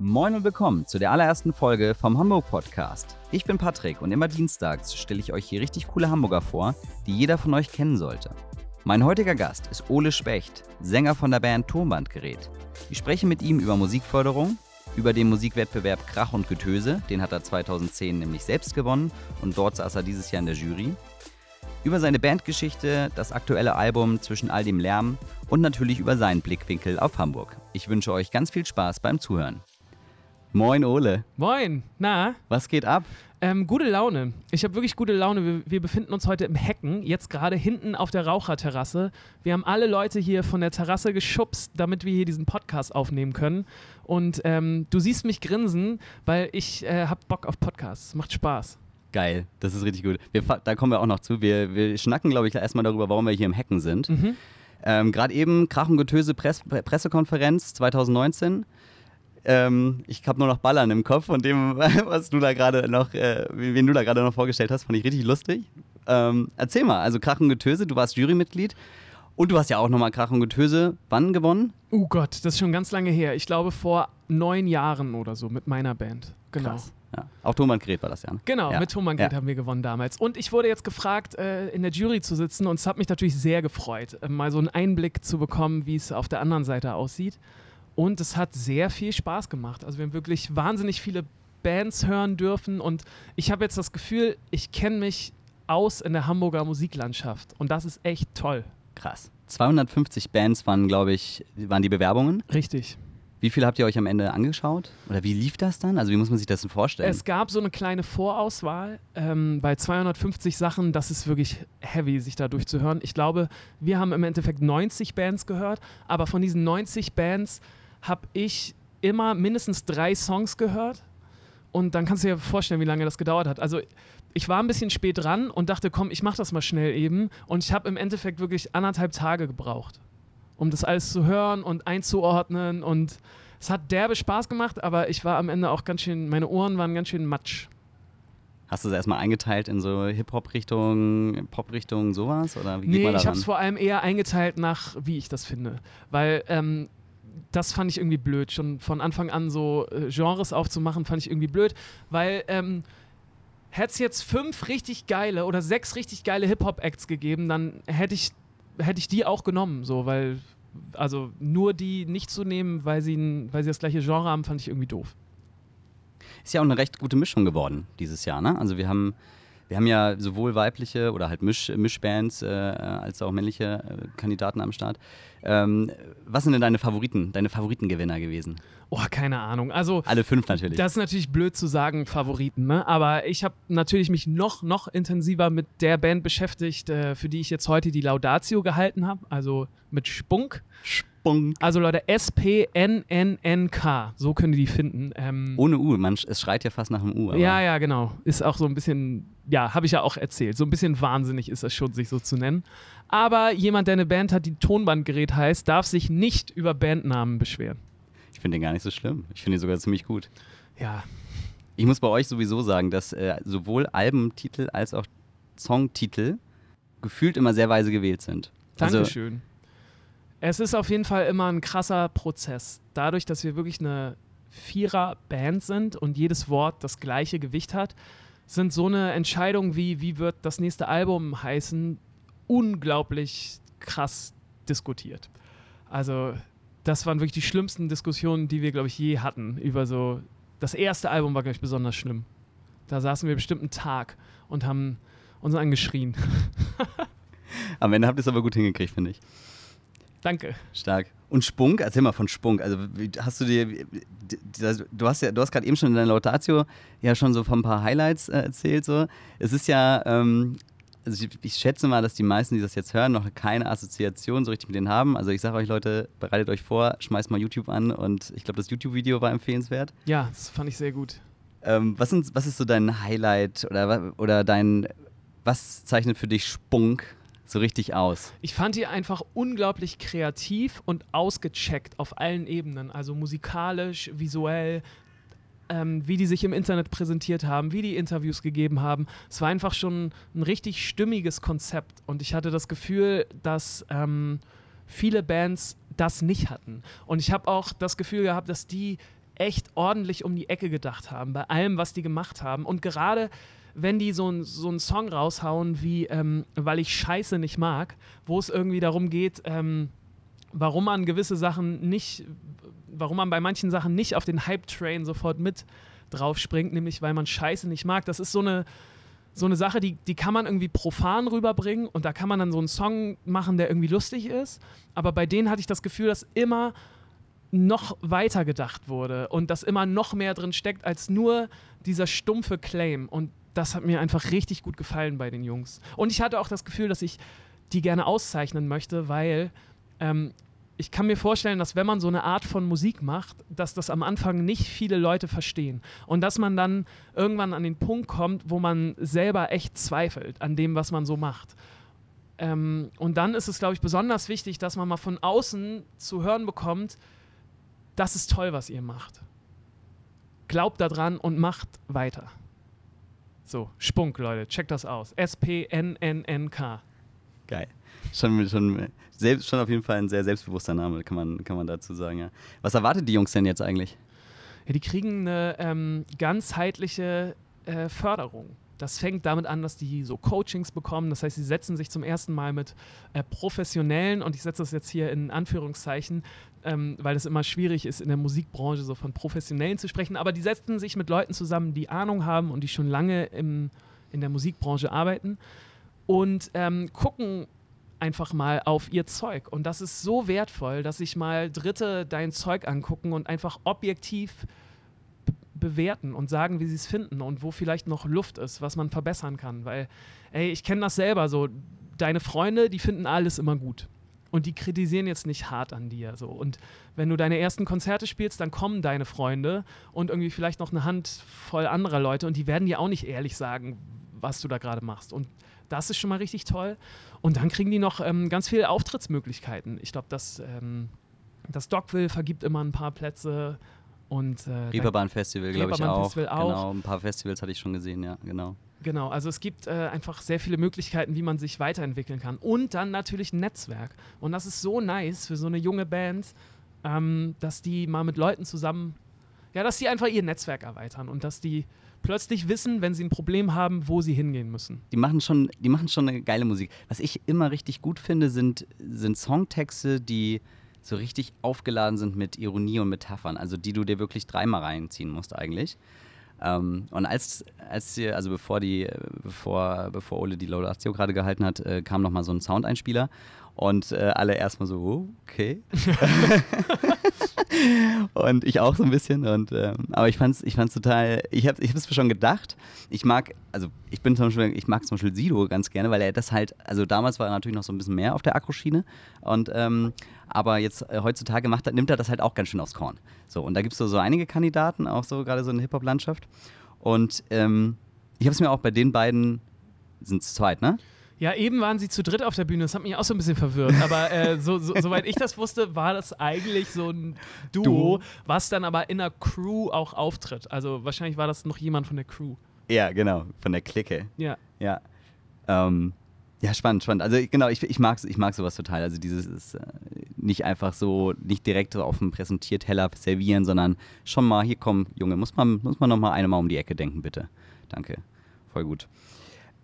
Moin und willkommen zu der allerersten Folge vom Hamburg Podcast. Ich bin Patrick und immer dienstags stelle ich euch hier richtig coole Hamburger vor, die jeder von euch kennen sollte. Mein heutiger Gast ist Ole Specht, Sänger von der Band Turmbandgerät. Ich spreche mit ihm über Musikförderung, über den Musikwettbewerb Krach und Getöse, den hat er 2010 nämlich selbst gewonnen und dort saß er dieses Jahr in der Jury. Über seine Bandgeschichte, das aktuelle Album Zwischen all dem Lärm und natürlich über seinen Blickwinkel auf Hamburg. Ich wünsche euch ganz viel Spaß beim Zuhören. Moin Ole. Moin, na? Was geht ab? Ähm, gute Laune. Ich habe wirklich gute Laune. Wir, wir, befinden uns heute im Hecken, jetzt gerade hinten auf der Raucherterrasse. Wir haben alle Leute hier von der Terrasse geschubst, damit wir hier diesen Podcast aufnehmen können. Und ähm, du siehst mich grinsen, weil ich äh, habe Bock auf Podcasts. Macht Spaß. Geil, das ist richtig gut. Wir, da kommen wir auch noch zu. Wir, wir schnacken, glaube ich, erstmal darüber, warum wir hier im Hecken sind. Mhm. Ähm, Gerade eben Krach und Getöse Press Pressekonferenz 2019. Ähm, ich habe nur noch Ballern im Kopf von dem, was du da gerade noch, äh, wen du da gerade noch vorgestellt hast, fand ich richtig lustig. Ähm, erzähl mal, also Krach und Getöse, du warst Jurymitglied und du hast ja auch nochmal Krach und Getöse wann gewonnen? Oh Gott, das ist schon ganz lange her. Ich glaube vor neun Jahren oder so mit meiner Band. Genau. Krass. Ja. Auch Thomann Gret war das ja. Ne? Genau, ja. mit Thomann Gret ja. haben wir gewonnen damals. Und ich wurde jetzt gefragt, äh, in der Jury zu sitzen und es hat mich natürlich sehr gefreut, äh, mal so einen Einblick zu bekommen, wie es auf der anderen Seite aussieht. Und es hat sehr viel Spaß gemacht. Also wir haben wirklich wahnsinnig viele Bands hören dürfen und ich habe jetzt das Gefühl, ich kenne mich aus in der Hamburger Musiklandschaft und das ist echt toll. Krass. 250 Bands waren, glaube ich, waren die Bewerbungen. Richtig. Wie viel habt ihr euch am Ende angeschaut? Oder wie lief das dann? Also wie muss man sich das denn vorstellen? Es gab so eine kleine Vorauswahl. Ähm, bei 250 Sachen, das ist wirklich heavy, sich da durchzuhören. Ich glaube, wir haben im Endeffekt 90 Bands gehört, aber von diesen 90 Bands habe ich immer mindestens drei Songs gehört. Und dann kannst du dir vorstellen, wie lange das gedauert hat. Also ich war ein bisschen spät dran und dachte, komm, ich mach das mal schnell eben. Und ich habe im Endeffekt wirklich anderthalb Tage gebraucht, um das alles zu hören und einzuordnen. Und es hat derbe Spaß gemacht, aber ich war am Ende auch ganz schön, meine Ohren waren ganz schön matsch. Hast du es erstmal eingeteilt in so Hip-Hop-Richtung, Pop-Richtung, sowas? Oder wie geht nee, man ich habe es vor allem eher eingeteilt nach, wie ich das finde. Weil ähm, das fand ich irgendwie blöd. Schon von Anfang an so äh, Genres aufzumachen, fand ich irgendwie blöd, weil ähm, hätte es jetzt fünf richtig geile oder sechs richtig geile Hip-Hop-Acts gegeben, dann hätte ich, hätte ich die auch genommen, so, weil, also nur die nicht zu nehmen, weil sie, weil sie das gleiche Genre haben, fand ich irgendwie doof. Ist ja auch eine recht gute Mischung geworden dieses Jahr, ne? Also wir haben wir haben ja sowohl weibliche oder halt Misch, Mischbands äh, als auch männliche äh, Kandidaten am Start. Ähm, was sind denn deine Favoriten, deine Favoritengewinner gewesen? Oh, keine Ahnung. Also alle fünf natürlich. Das ist natürlich blöd zu sagen, Favoriten, ne? Aber ich habe natürlich mich noch noch intensiver mit der Band beschäftigt, äh, für die ich jetzt heute die Laudatio gehalten habe, also mit Spunk. Spunk. Also Leute, S-P-N-N-N-K, so können die finden. Ähm, Ohne U, man, es schreit ja fast nach einem U. ja, ja, genau. Ist auch so ein bisschen, ja, habe ich ja auch erzählt. So ein bisschen wahnsinnig ist das schon, sich so zu nennen. Aber jemand, der eine Band hat, die Tonbandgerät heißt, darf sich nicht über Bandnamen beschweren. Ich finde den gar nicht so schlimm. Ich finde ihn sogar ziemlich gut. Ja. Ich muss bei euch sowieso sagen, dass äh, sowohl Albentitel als auch Songtitel gefühlt immer sehr weise gewählt sind. Also Dankeschön. Also, es ist auf jeden Fall immer ein krasser Prozess. Dadurch, dass wir wirklich eine Vierer-Band sind und jedes Wort das gleiche Gewicht hat, sind so eine Entscheidung wie, wie wird das nächste Album heißen, unglaublich krass diskutiert. Also, das waren wirklich die schlimmsten Diskussionen, die wir, glaube ich, je hatten. Über so. Das erste Album war, glaube ich, besonders schlimm. Da saßen wir bestimmt einen Tag und haben uns angeschrien. Am Ende habt ihr es aber gut hingekriegt, finde ich. Danke. Stark. Und Spunk, erzähl mal von Spunk. Also hast du dir, du hast ja, du hast gerade eben schon in deiner Laudatio ja schon so von ein paar Highlights äh, erzählt. So. Es ist ja, ähm, also ich, ich, schätze mal, dass die meisten, die das jetzt hören, noch keine Assoziation so richtig mit denen haben. Also ich sage euch Leute, bereitet euch vor, schmeißt mal YouTube an und ich glaube, das YouTube-Video war empfehlenswert. Ja, das fand ich sehr gut. Ähm, was, sind, was ist so dein Highlight oder, oder dein, was zeichnet für dich Spunk so richtig aus. Ich fand die einfach unglaublich kreativ und ausgecheckt auf allen Ebenen. Also musikalisch, visuell, ähm, wie die sich im Internet präsentiert haben, wie die Interviews gegeben haben. Es war einfach schon ein richtig stimmiges Konzept. Und ich hatte das Gefühl, dass ähm, viele Bands das nicht hatten. Und ich habe auch das Gefühl gehabt, dass die echt ordentlich um die Ecke gedacht haben, bei allem, was die gemacht haben. Und gerade wenn die so, ein, so einen Song raushauen wie ähm, Weil ich Scheiße nicht mag, wo es irgendwie darum geht, ähm, warum man gewisse Sachen nicht, warum man bei manchen Sachen nicht auf den Hype-Train sofort mit drauf springt, nämlich weil man Scheiße nicht mag. Das ist so eine, so eine Sache, die, die kann man irgendwie profan rüberbringen und da kann man dann so einen Song machen, der irgendwie lustig ist. Aber bei denen hatte ich das Gefühl, dass immer noch weiter gedacht wurde und dass immer noch mehr drin steckt als nur dieser stumpfe Claim. Und das hat mir einfach richtig gut gefallen bei den Jungs. Und ich hatte auch das Gefühl, dass ich die gerne auszeichnen möchte, weil ähm, ich kann mir vorstellen, dass wenn man so eine Art von Musik macht, dass das am Anfang nicht viele Leute verstehen. Und dass man dann irgendwann an den Punkt kommt, wo man selber echt zweifelt an dem, was man so macht. Ähm, und dann ist es, glaube ich, besonders wichtig, dass man mal von außen zu hören bekommt, das ist toll, was ihr macht. Glaubt daran und macht weiter. So, Spunk, Leute, checkt das aus. S-P-N-N-N-K. Geil. Schon, schon, selbst, schon auf jeden Fall ein sehr selbstbewusster Name, kann man, kann man dazu sagen. Ja. Was erwartet die Jungs denn jetzt eigentlich? Ja, die kriegen eine ähm, ganzheitliche äh, Förderung. Das fängt damit an, dass die so Coachings bekommen. Das heißt, sie setzen sich zum ersten Mal mit äh, professionellen, und ich setze das jetzt hier in Anführungszeichen, ähm, weil es immer schwierig ist, in der Musikbranche so von Professionellen zu sprechen, aber die setzen sich mit Leuten zusammen, die Ahnung haben und die schon lange im, in der Musikbranche arbeiten und ähm, gucken einfach mal auf ihr Zeug. Und das ist so wertvoll, dass sich mal Dritte dein Zeug angucken und einfach objektiv bewerten und sagen, wie sie es finden und wo vielleicht noch Luft ist, was man verbessern kann. Weil, ey, ich kenne das selber so. Deine Freunde, die finden alles immer gut und die kritisieren jetzt nicht hart an dir. So. Und wenn du deine ersten Konzerte spielst, dann kommen deine Freunde und irgendwie vielleicht noch eine Handvoll anderer Leute und die werden dir auch nicht ehrlich sagen, was du da gerade machst. Und das ist schon mal richtig toll. Und dann kriegen die noch ähm, ganz viele Auftrittsmöglichkeiten. Ich glaube, dass ähm, das Dogville vergibt immer ein paar Plätze. Und, äh, Reeperbahn Festival, glaube ich, auch. Festival auch. Genau, ein paar Festivals hatte ich schon gesehen, ja, genau. Genau, also es gibt äh, einfach sehr viele Möglichkeiten, wie man sich weiterentwickeln kann. Und dann natürlich ein Netzwerk. Und das ist so nice für so eine junge Band, ähm, dass die mal mit Leuten zusammen, ja, dass die einfach ihr Netzwerk erweitern und dass die plötzlich wissen, wenn sie ein Problem haben, wo sie hingehen müssen. Die machen schon, die machen schon eine geile Musik. Was ich immer richtig gut finde, sind, sind Songtexte, die so richtig aufgeladen sind mit Ironie und Metaphern, also die du dir wirklich dreimal reinziehen musst eigentlich. Ähm, und als, als sie, also bevor die, bevor, bevor Ole die Laudatio gerade gehalten hat, äh, kam nochmal so ein Soundeinspieler und äh, alle erstmal so, oh, okay. und ich auch so ein bisschen. Und, ähm, aber ich fand's, ich fand's total, ich habe ich es schon gedacht. Ich mag, also ich bin zum Beispiel, ich mag zum Beispiel Sido ganz gerne, weil er das halt, also damals war er natürlich noch so ein bisschen mehr auf der Akroschiene. Und ähm, aber jetzt äh, heutzutage macht, nimmt er das halt auch ganz schön aufs Korn. So, und da gibt es so, so einige Kandidaten, auch so gerade so in der Hip-Hop-Landschaft. Und ähm, ich habe es mir auch bei den beiden, sind es zweit, ne? Ja, eben waren sie zu dritt auf der Bühne. Das hat mich auch so ein bisschen verwirrt. Aber äh, so, so, soweit ich das wusste, war das eigentlich so ein Duo, Duo, was dann aber in der Crew auch auftritt. Also wahrscheinlich war das noch jemand von der Crew. Ja, genau, von der Clique. Ja. Ja. Ähm, ja, spannend, spannend. Also genau, ich, ich, mag, ich mag sowas total. Also dieses ist äh, nicht einfach so, nicht direkt so auf dem Präsentierteller servieren, sondern schon mal, hier komm, Junge, muss man, muss man noch mal eine Mal um die Ecke denken, bitte. Danke. Voll gut.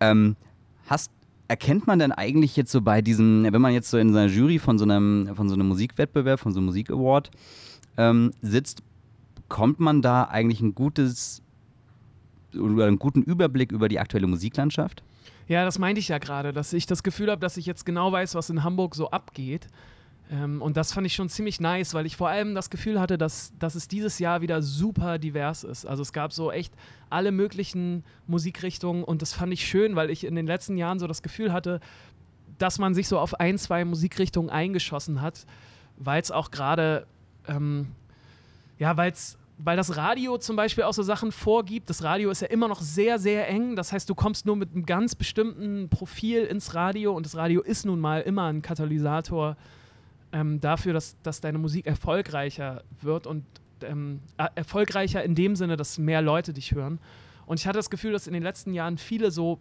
Ähm, hast, erkennt man denn eigentlich jetzt so bei diesem, wenn man jetzt so in einer Jury von so einem, von so einem Musikwettbewerb, von so einem Musikaward ähm, sitzt, kommt man da eigentlich ein gutes oder einen guten Überblick über die aktuelle Musiklandschaft? Ja, das meinte ich ja gerade, dass ich das Gefühl habe, dass ich jetzt genau weiß, was in Hamburg so abgeht. Ähm, und das fand ich schon ziemlich nice, weil ich vor allem das Gefühl hatte, dass, dass es dieses Jahr wieder super divers ist. Also es gab so echt alle möglichen Musikrichtungen und das fand ich schön, weil ich in den letzten Jahren so das Gefühl hatte, dass man sich so auf ein, zwei Musikrichtungen eingeschossen hat, weil es auch gerade, ähm, ja, weil weil das Radio zum Beispiel auch so Sachen vorgibt. Das Radio ist ja immer noch sehr, sehr eng. Das heißt, du kommst nur mit einem ganz bestimmten Profil ins Radio und das Radio ist nun mal immer ein Katalysator ähm, dafür, dass, dass deine Musik erfolgreicher wird und ähm, erfolgreicher in dem Sinne, dass mehr Leute dich hören. Und ich hatte das Gefühl, dass in den letzten Jahren viele so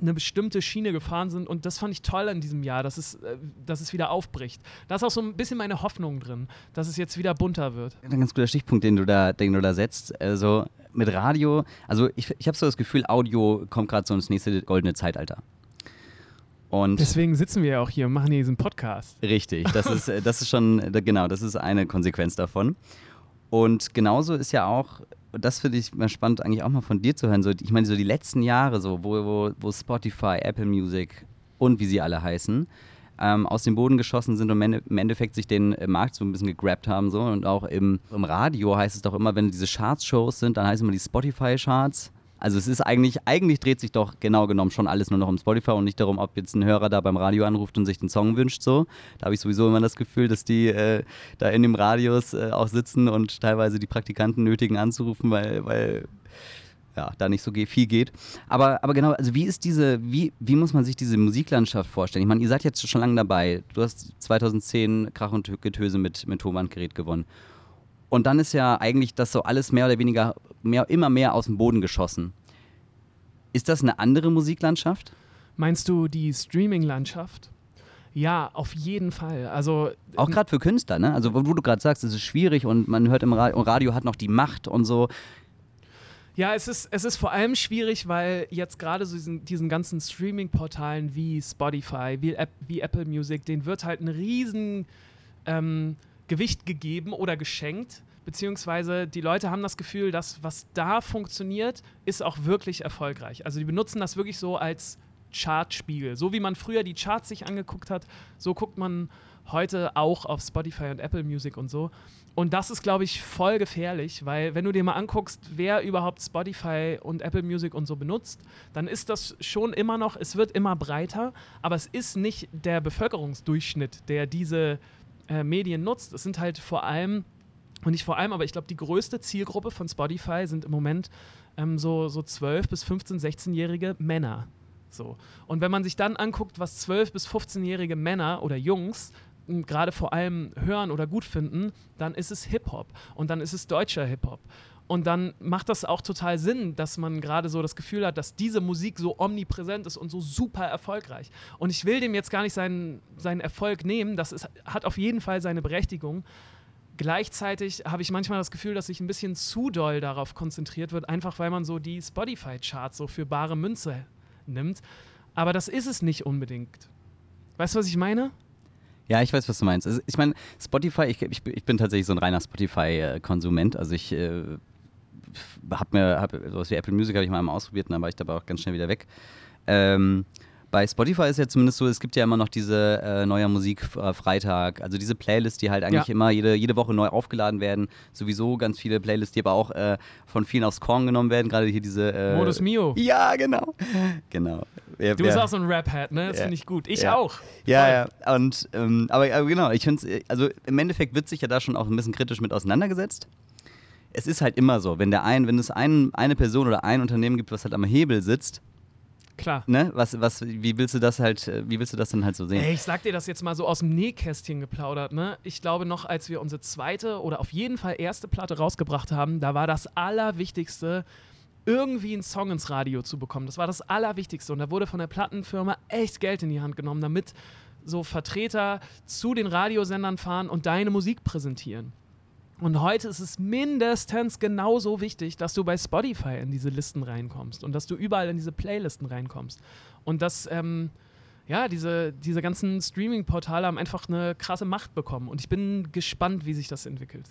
eine bestimmte Schiene gefahren sind und das fand ich toll in diesem Jahr, dass es, äh, dass es wieder aufbricht. Da ist auch so ein bisschen meine Hoffnung drin, dass es jetzt wieder bunter wird. Ein ganz guter Stichpunkt, den du da, den du da setzt. Also mit Radio, also ich, ich habe so das Gefühl, Audio kommt gerade so ins nächste goldene Zeitalter. Und Deswegen sitzen wir ja auch hier und machen hier diesen Podcast. Richtig, das ist, äh, das ist schon, genau, das ist eine Konsequenz davon. Und genauso ist ja auch das finde ich mal spannend, eigentlich auch mal von dir zu hören. So, ich meine, so die letzten Jahre, so, wo, wo, wo Spotify, Apple Music und wie sie alle heißen, ähm, aus dem Boden geschossen sind und im Endeffekt sich den äh, Markt so ein bisschen gegrabt haben. So. Und auch im, im Radio heißt es doch immer, wenn diese Charts-Shows sind, dann heißen immer die Spotify-Charts. Also es ist eigentlich, eigentlich dreht sich doch genau genommen schon alles nur noch um Spotify und nicht darum, ob jetzt ein Hörer da beim Radio anruft und sich den Song wünscht. So. Da habe ich sowieso immer das Gefühl, dass die äh, da in dem Radius äh, auch sitzen und teilweise die Praktikanten nötigen anzurufen, weil, weil ja, da nicht so viel geht. Aber, aber genau, also wie ist diese, wie, wie muss man sich diese Musiklandschaft vorstellen? Ich meine, ihr seid jetzt schon lange dabei. Du hast 2010 Krach und Getöse mit, mit Tonbandgerät gewonnen. Und dann ist ja eigentlich das so alles mehr oder weniger mehr, immer mehr aus dem Boden geschossen. Ist das eine andere Musiklandschaft? Meinst du die Streaming-Landschaft? Ja, auf jeden Fall. Also auch gerade für Künstler, ne? Also wo du gerade sagst, es ist schwierig und man hört im Radio, Radio hat noch die Macht und so. Ja, es ist, es ist vor allem schwierig, weil jetzt gerade so diesen, diesen ganzen Streaming-Portalen wie Spotify, wie, wie, Apple Music, denen wird halt ein riesen ähm, Gewicht gegeben oder geschenkt beziehungsweise die Leute haben das Gefühl, dass was da funktioniert, ist auch wirklich erfolgreich. Also die benutzen das wirklich so als Chartspiegel. So wie man früher die Charts sich angeguckt hat, so guckt man heute auch auf Spotify und Apple Music und so. Und das ist, glaube ich, voll gefährlich, weil wenn du dir mal anguckst, wer überhaupt Spotify und Apple Music und so benutzt, dann ist das schon immer noch, es wird immer breiter, aber es ist nicht der Bevölkerungsdurchschnitt, der diese äh, Medien nutzt. Es sind halt vor allem und nicht vor allem, aber ich glaube, die größte Zielgruppe von Spotify sind im Moment ähm, so, so 12- bis 15-, 16-jährige Männer. So. Und wenn man sich dann anguckt, was 12- bis 15-jährige Männer oder Jungs hm, gerade vor allem hören oder gut finden, dann ist es Hip-Hop und dann ist es deutscher Hip-Hop. Und dann macht das auch total Sinn, dass man gerade so das Gefühl hat, dass diese Musik so omnipräsent ist und so super erfolgreich. Und ich will dem jetzt gar nicht seinen, seinen Erfolg nehmen, das ist, hat auf jeden Fall seine Berechtigung. Gleichzeitig habe ich manchmal das Gefühl, dass sich ein bisschen zu doll darauf konzentriert wird, einfach weil man so die Spotify-Charts so für bare Münze nimmt. Aber das ist es nicht unbedingt. Weißt du, was ich meine? Ja, ich weiß, was du meinst. Also ich meine, Spotify, ich, ich, ich, bin tatsächlich so ein reiner Spotify-Konsument. Also ich äh, habe mir, hab, sowas wie Apple Music habe ich mal einmal ausprobiert und dann war ich dabei auch ganz schnell wieder weg. Ähm, bei Spotify ist ja zumindest so, es gibt ja immer noch diese äh, neue Musik äh, Freitag, also diese Playlists, die halt eigentlich ja. immer jede, jede Woche neu aufgeladen werden. Sowieso ganz viele Playlists, die aber auch äh, von vielen aufs Korn genommen werden. Gerade hier diese. Äh, Modus Mio. Ja, genau. genau. Wer, du bist auch so ein Rap-Hat, ne? Das ja. finde ich gut. Ich ja. auch. Ja, ja. Und, ähm, aber, aber, genau, ich finde es, also im Endeffekt wird sich ja da schon auch ein bisschen kritisch mit auseinandergesetzt. Es ist halt immer so, wenn der ein, wenn es ein, eine Person oder ein Unternehmen gibt, was halt am Hebel sitzt, Klar. Ne? Was, was, wie willst du das halt, wie willst du das denn halt so sehen? Ey, ich sag dir das jetzt mal so aus dem Nähkästchen geplaudert, ne? Ich glaube noch, als wir unsere zweite oder auf jeden Fall erste Platte rausgebracht haben, da war das Allerwichtigste, irgendwie einen Song ins Radio zu bekommen. Das war das Allerwichtigste. Und da wurde von der Plattenfirma echt Geld in die Hand genommen, damit so Vertreter zu den Radiosendern fahren und deine Musik präsentieren. Und heute ist es mindestens genauso wichtig, dass du bei Spotify in diese Listen reinkommst und dass du überall in diese Playlisten reinkommst. Und dass, ähm, ja, diese, diese ganzen Streaming-Portale haben einfach eine krasse Macht bekommen. Und ich bin gespannt, wie sich das entwickelt.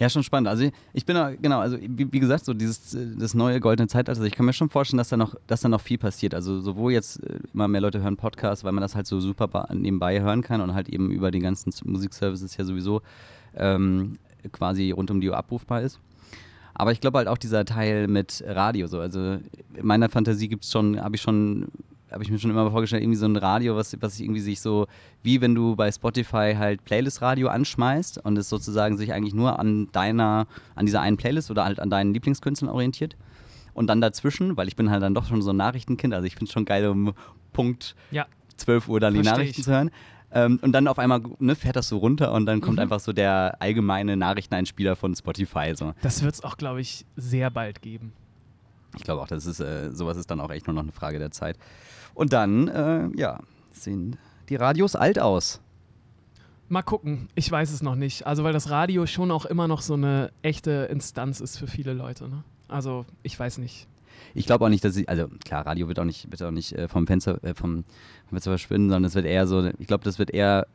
Ja, schon spannend. Also ich bin genau, also wie, wie, gesagt, so dieses das neue goldene Zeitalter. Ich kann mir schon vorstellen, dass da noch, dass da noch viel passiert. Also sowohl jetzt äh, immer mehr Leute hören Podcasts, weil man das halt so super nebenbei hören kann und halt eben über die ganzen Musikservices ja sowieso ähm, quasi rund um die Uhr abrufbar ist. Aber ich glaube halt auch dieser Teil mit Radio so. Also in meiner Fantasie gibt es schon, habe ich schon habe ich mir schon immer vorgestellt, irgendwie so ein Radio, was, was sich irgendwie sich so, wie wenn du bei Spotify halt Playlist-Radio anschmeißt und es sozusagen sich eigentlich nur an deiner, an dieser einen Playlist oder halt an deinen Lieblingskünstlern orientiert. Und dann dazwischen, weil ich bin halt dann doch schon so ein Nachrichtenkind, also ich finde es schon geil, um Punkt ja. 12 Uhr dann Versteh die Nachrichten ich. zu hören. Ähm, und dann auf einmal ne, fährt das so runter und dann kommt mhm. einfach so der allgemeine Nachrichteneinspieler von Spotify. So. Das wird es auch, glaube ich, sehr bald geben. Ich glaube auch, das ist, äh, sowas ist dann auch echt nur noch eine Frage der Zeit. Und dann, äh, ja, sehen die Radios alt aus. Mal gucken, ich weiß es noch nicht. Also, weil das Radio schon auch immer noch so eine echte Instanz ist für viele Leute. Ne? Also, ich weiß nicht. Ich glaube auch nicht, dass sie, also klar, Radio wird auch nicht, wird auch nicht äh, vom Fenster, äh, vom Fenster verschwinden, sondern es wird eher so, ich glaube, das wird eher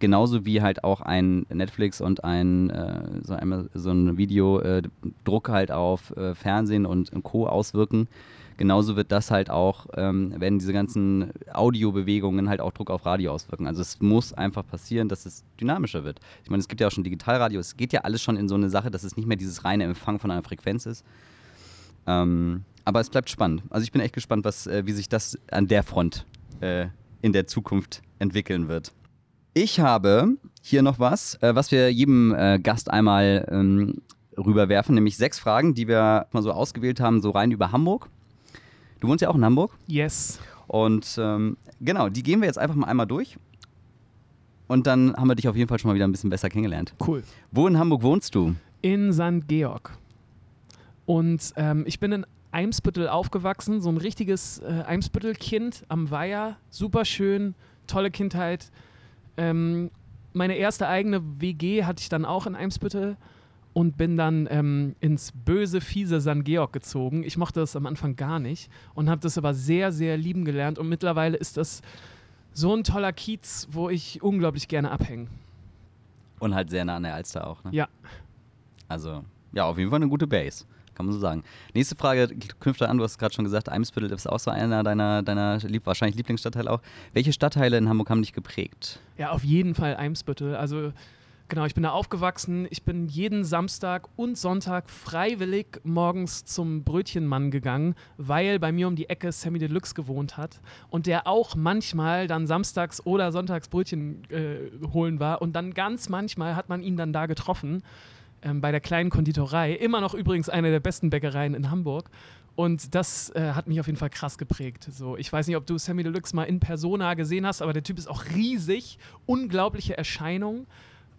genauso wie halt auch ein Netflix und ein äh, so, ein, so ein Videodruck halt auf äh, Fernsehen und, und Co. auswirken. Genauso wird das halt auch, ähm, werden diese ganzen Audiobewegungen halt auch Druck auf Radio auswirken. Also es muss einfach passieren, dass es dynamischer wird. Ich meine, es gibt ja auch schon Digitalradio, es geht ja alles schon in so eine Sache, dass es nicht mehr dieses reine Empfang von einer Frequenz ist. Ähm, aber es bleibt spannend. Also ich bin echt gespannt, was, äh, wie sich das an der Front äh, in der Zukunft entwickeln wird. Ich habe hier noch was, äh, was wir jedem äh, Gast einmal ähm, rüberwerfen, nämlich sechs Fragen, die wir mal so ausgewählt haben, so rein über Hamburg. Du wohnst ja auch in Hamburg. Yes. Und ähm, genau, die gehen wir jetzt einfach mal einmal durch. Und dann haben wir dich auf jeden Fall schon mal wieder ein bisschen besser kennengelernt. Cool. Wo in Hamburg wohnst du? In St. Georg. Und ähm, ich bin in Eimsbüttel aufgewachsen, so ein richtiges äh, Eimsbüttel-Kind am Weiher. Super schön, tolle Kindheit. Ähm, meine erste eigene WG hatte ich dann auch in Eimsbüttel und bin dann ähm, ins böse, fiese St. Georg gezogen. Ich mochte das am Anfang gar nicht und habe das aber sehr, sehr lieben gelernt. Und mittlerweile ist das so ein toller Kiez, wo ich unglaublich gerne abhänge. Und halt sehr nah an der Alster auch, ne? Ja. Also, ja, auf jeden Fall eine gute Base. Kann man so sagen. Nächste Frage knüpft an, du hast gerade schon gesagt, Eimsbüttel ist auch so einer deiner, deiner lieb, wahrscheinlich Lieblingsstadtteile auch. Welche Stadtteile in Hamburg haben dich geprägt? Ja, auf jeden Fall Eimsbüttel. Also Genau, ich bin da aufgewachsen. Ich bin jeden Samstag und Sonntag freiwillig morgens zum Brötchenmann gegangen, weil bei mir um die Ecke Sammy Deluxe gewohnt hat und der auch manchmal dann samstags oder sonntags Brötchen äh, holen war und dann ganz manchmal hat man ihn dann da getroffen ähm, bei der kleinen Konditorei. Immer noch übrigens eine der besten Bäckereien in Hamburg. Und das äh, hat mich auf jeden Fall krass geprägt. So, ich weiß nicht, ob du Sammy Deluxe mal in Persona gesehen hast, aber der Typ ist auch riesig, unglaubliche Erscheinung.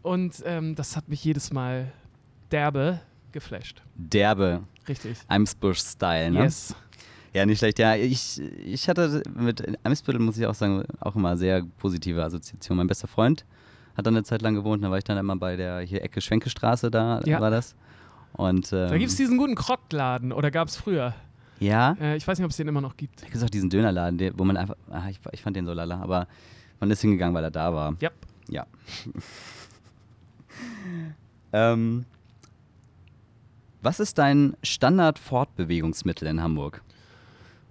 Und ähm, das hat mich jedes Mal derbe geflasht. Derbe. Richtig. Eimsbusch-Style, ne? Yes. Ja, nicht schlecht. Ja, ich, ich hatte mit Eimsbüttel, muss ich auch sagen, auch immer sehr positive Assoziationen. Mein bester Freund hat dann eine Zeit lang gewohnt, da war ich dann immer bei der hier Ecke Schwenkestraße, da Ja. war das. Und, ähm, Da gibt es diesen guten Krockladen, oder gab es früher? Ja, Äh, ich weiß nicht, ob es den immer noch gibt. da gibt es auch diesen Dönerladen, der, wo man einfach, ah, ich, ich fand den so lala, aber man ist hingegangen, weil er da war. Yep. Ja. ähm, was ist dein Standard-Fortbewegungsmittel in Hamburg?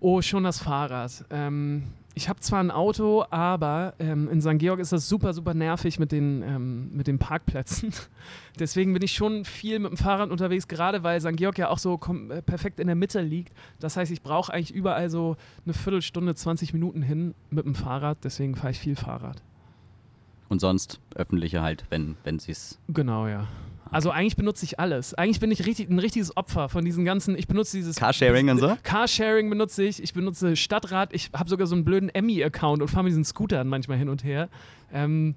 Oh, schon das Fahrrad. Ähm, ich habe zwar ein Auto, aber ähm, in St. Georg ist das super, super nervig mit den, ähm, mit den Parkplätzen. Deswegen bin ich schon viel mit dem Fahrrad unterwegs, gerade weil St. Georg ja auch so äh, perfekt in der Mitte liegt. Das heißt, ich brauche eigentlich überall so eine Viertelstunde, 20 Minuten hin mit dem Fahrrad. Deswegen fahre ich viel Fahrrad. Und sonst öffentliche halt, wenn, wenn sie es. Genau, ja. Also eigentlich benutze ich alles. Eigentlich bin ich richtig, ein richtiges Opfer von diesen ganzen, ich benutze dieses... Carsharing und so? Carsharing benutze ich, ich benutze Stadtrat, ich habe sogar so einen blöden Emmy-Account und fahre mit diesen Scootern manchmal hin und her. Ähm,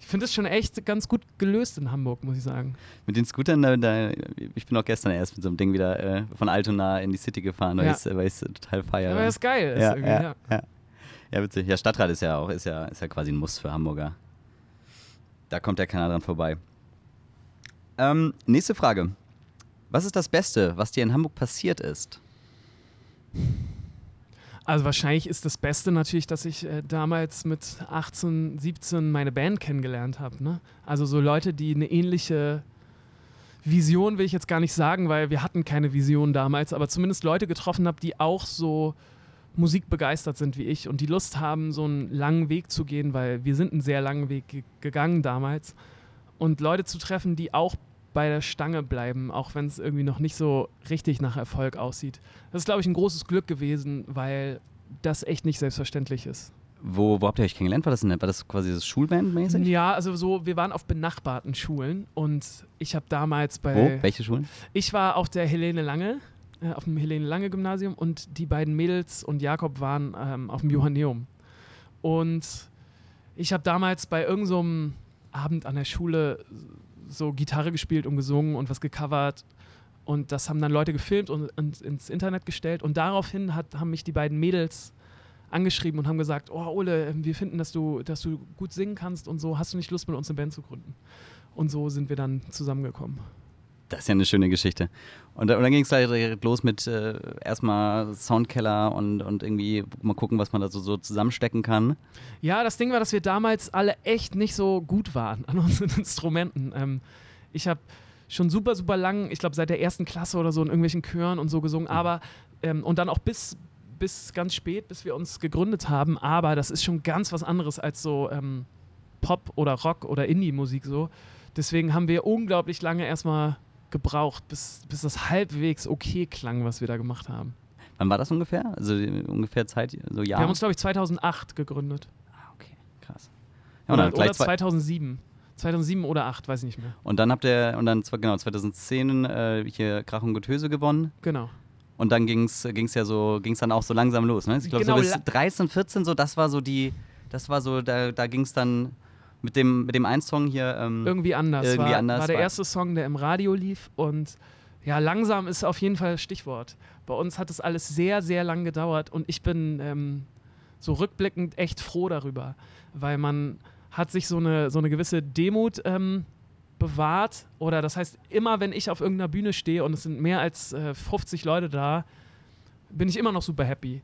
ich finde das schon echt ganz gut gelöst in Hamburg, muss ich sagen. Mit den Scootern, da, da, ich bin auch gestern erst mit so einem Ding wieder äh, von Altona in die City gefahren, weil Ja. ich es total feiere. Aber das ist geil. Ist ja, irgendwie, ja, ja. ja. ja, witzig. Ja, Stadtrat ist ja auch, ist ja, ist ja quasi ein Muss für Hamburger. Da kommt ja keiner dran vorbei. Ähm, nächste Frage. Was ist das Beste, was dir in Hamburg passiert ist? Also wahrscheinlich ist das Beste natürlich, dass ich äh, damals mit 18, 17 meine Band kennengelernt habe. Ne? Also so Leute, die eine ähnliche Vision will ich jetzt gar nicht sagen, weil wir hatten keine Vision damals, aber zumindest Leute getroffen habe, die auch so musikbegeistert sind wie ich und die Lust haben, so einen langen Weg zu gehen, weil wir sind einen sehr langen Weg ge gegangen damals. Und Leute zu treffen, die auch bei der Stange bleiben, auch wenn es irgendwie noch nicht so richtig nach Erfolg aussieht. Das ist, glaube ich, ein großes Glück gewesen, weil das echt nicht selbstverständlich ist. Wo, wo habt ihr euch kennengelernt? War das, eine, war das quasi das Schulband-mäßig? Ja, also so, wir waren auf benachbarten Schulen und ich habe damals bei. Wo? Welche Schulen? Ich war auf der Helene Lange, äh, auf dem Helene Lange Gymnasium und die beiden Mädels und Jakob waren ähm, auf dem Johanneum. Und ich habe damals bei irgendeinem Abend an der Schule so Gitarre gespielt und gesungen und was gecovert. Und das haben dann Leute gefilmt und, und ins Internet gestellt. Und daraufhin hat, haben mich die beiden Mädels angeschrieben und haben gesagt, oh Ole, wir finden, dass du, dass du gut singen kannst und so, hast du nicht Lust mit uns eine Band zu gründen? Und so sind wir dann zusammengekommen. Das ist ja eine schöne Geschichte. Und, und dann ging es direkt los mit äh, erstmal Soundkeller und, und irgendwie mal gucken, was man da so, so zusammenstecken kann. Ja, das Ding war, dass wir damals alle echt nicht so gut waren an unseren Instrumenten. Ähm, ich habe schon super, super lang, ich glaube seit der ersten Klasse oder so in irgendwelchen Chören und so gesungen, mhm. aber ähm, und dann auch bis, bis ganz spät, bis wir uns gegründet haben, aber das ist schon ganz was anderes als so ähm, Pop oder Rock oder Indie-Musik so. Deswegen haben wir unglaublich lange erstmal gebraucht, bis, bis das halbwegs okay klang, was wir da gemacht haben. Wann war das ungefähr? Also ungefähr Zeit, so Jahr? Wir haben uns, glaube ich, 2008 gegründet. Ah, okay, krass. Ja, oder, oder 2007. 2007 oder 2008, weiß ich nicht mehr. Und dann habt ihr, und dann, genau, 2010 äh, hier Krach und Getöse gewonnen. Genau. Und dann ging es ja so, ging es dann auch so langsam los, ne? Ich glaube, genau, so bis 13, 14, so, das war so die, das war so, da, da ging es dann mit dem, mit dem einen Song hier. Ähm, irgendwie anders. Irgendwie war, anders. War der erste Song, der im Radio lief und ja, langsam ist auf jeden Fall das Stichwort. Bei uns hat es alles sehr, sehr lang gedauert und ich bin ähm, so rückblickend echt froh darüber, weil man hat sich so eine, so eine gewisse Demut ähm, bewahrt oder das heißt, immer wenn ich auf irgendeiner Bühne stehe und es sind mehr als äh, 50 Leute da, bin ich immer noch super happy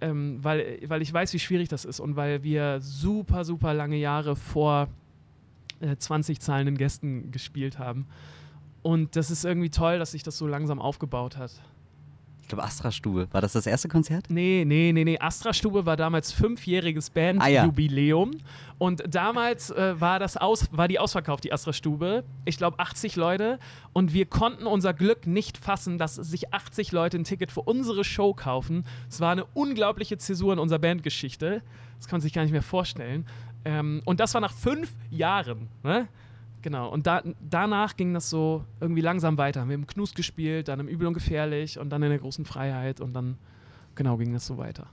ähm, weil, weil ich weiß, wie schwierig das ist und weil wir super, super lange Jahre vor äh, 20 zahlenden Gästen gespielt haben. Und das ist irgendwie toll, dass sich das so langsam aufgebaut hat glaube, Astra-Stube. War das das erste Konzert? Nee, nee, nee, nee. Astra-Stube war damals fünfjähriges Bandjubiläum. Ah, ja. Und damals äh, war, das aus, war die ausverkauft, die Astra-Stube. Ich glaube, 80 Leute. Und wir konnten unser Glück nicht fassen, dass sich 80 Leute ein Ticket für unsere Show kaufen. Es war eine unglaubliche Zäsur in unserer Bandgeschichte. Das kann man sich gar nicht mehr vorstellen. Ähm, und das war nach fünf Jahren. Ne? Genau, und da, danach ging das so irgendwie langsam weiter. Wir haben Knus gespielt, dann im Übel und Gefährlich und dann in der großen Freiheit und dann, genau, ging das so weiter.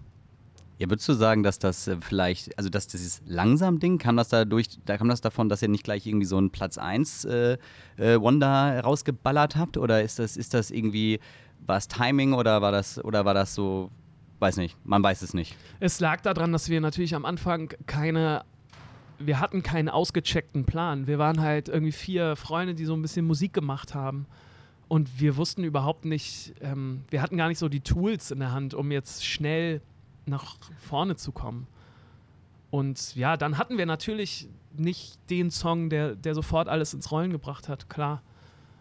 Ja, würdest du sagen, dass das äh, vielleicht, also dass dieses langsam Ding, kam das dadurch, da kam das davon, dass ihr nicht gleich irgendwie so einen Platz 1 äh, äh, Wonder rausgeballert habt? Oder ist das, ist das irgendwie, war es Timing oder war das, oder war das so, weiß nicht, man weiß es nicht. Es lag daran, dass wir natürlich am Anfang keine wir hatten keinen ausgecheckten Plan. Wir waren halt irgendwie vier Freunde, die so ein bisschen Musik gemacht haben. Und wir wussten überhaupt nicht, ähm, wir hatten gar nicht so die Tools in der Hand, um jetzt schnell nach vorne zu kommen. Und ja, dann hatten wir natürlich nicht den Song, der, der sofort alles ins Rollen gebracht hat, klar.